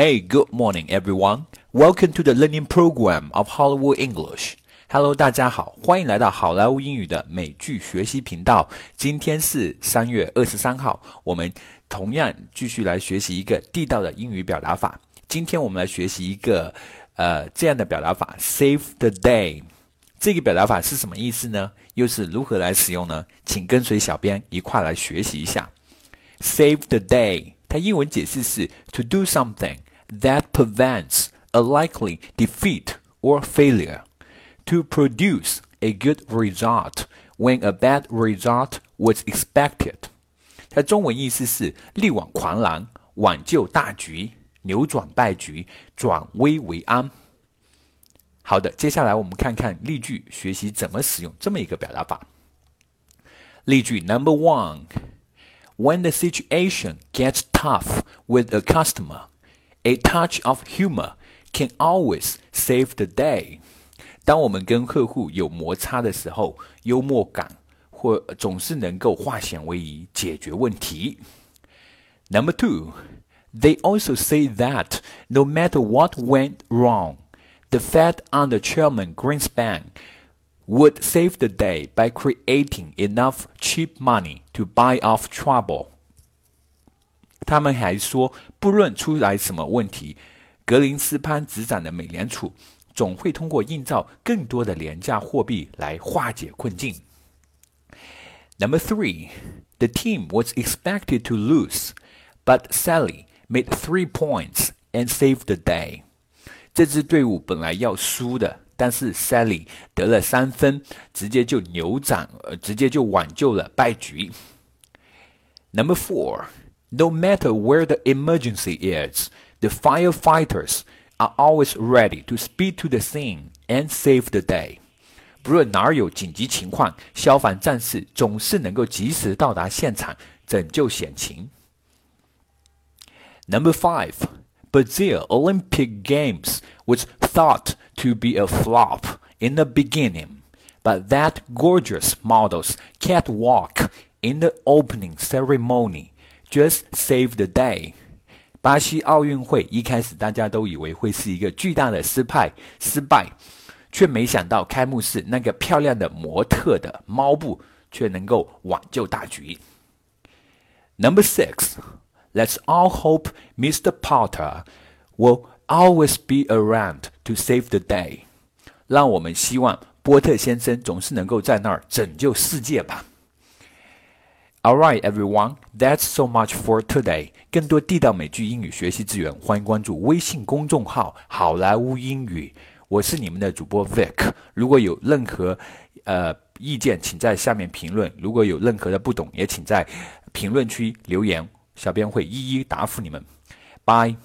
Hey, good morning, everyone. Welcome to the learning program of Hollywood English. Hello，大家好，欢迎来到好莱坞英语的美剧学习频道。今天是三月二十三号，我们同样继续来学习一个地道的英语表达法。今天我们来学习一个呃这样的表达法：save the day。这个表达法是什么意思呢？又是如何来使用呢？请跟随小编一块来学习一下。Save the day，它英文解释是 to do something。that prevents a likely defeat or failure, to produce a good result when a bad result was expected。它中文意思是力挽狂澜，挽救大局，扭转败局，转危为安。好的，接下来我们看看例句，学习怎么使用这么一个表达法。例句 Number one: When the situation gets tough with a customer. A touch of humor can always save the day。当我们跟客户有摩擦的时候，幽默感或总是能够化险为夷，解决问题。Number two, they also say that no matter what went wrong, the Fed under Chairman Greenspan would save the day by creating enough cheap money to buy off trouble. 他们还说，不论出来什么问题，格林斯潘执掌的美联储总会通过印造更多的廉价货币来化解困境。Number three, the team was expected to lose, but Sally made three points and saved the day. 这支队伍本来要输的，但是 Sally 得了三分，直接就扭转，呃，直接就挽救了败局。Number four. No matter where the emergency is, the firefighters are always ready to speed to the scene and save the day. 不论哪儿有紧急情况，消防战士总是能够及时到达现场，拯救险情。Number five, Brazil Olympic Games was thought to be a flop in the beginning, but that gorgeous model's catwalk in the opening ceremony Just save the day。巴西奥运会一开始大家都以为会是一个巨大的失败，失败，却没想到开幕式那个漂亮的模特的猫步却能够挽救大局。Number six, let's all hope Mr. Potter will always be around to save the day。让我们希望波特先生总是能够在那儿拯救世界吧。All right, everyone, that's so much for today. 更多地道美剧英语学习资源，欢迎关注微信公众号“好莱坞英语”。我是你们的主播 Vic。如果有任何呃意见，请在下面评论；如果有任何的不懂，也请在评论区留言，小编会一一答复你们。Bye。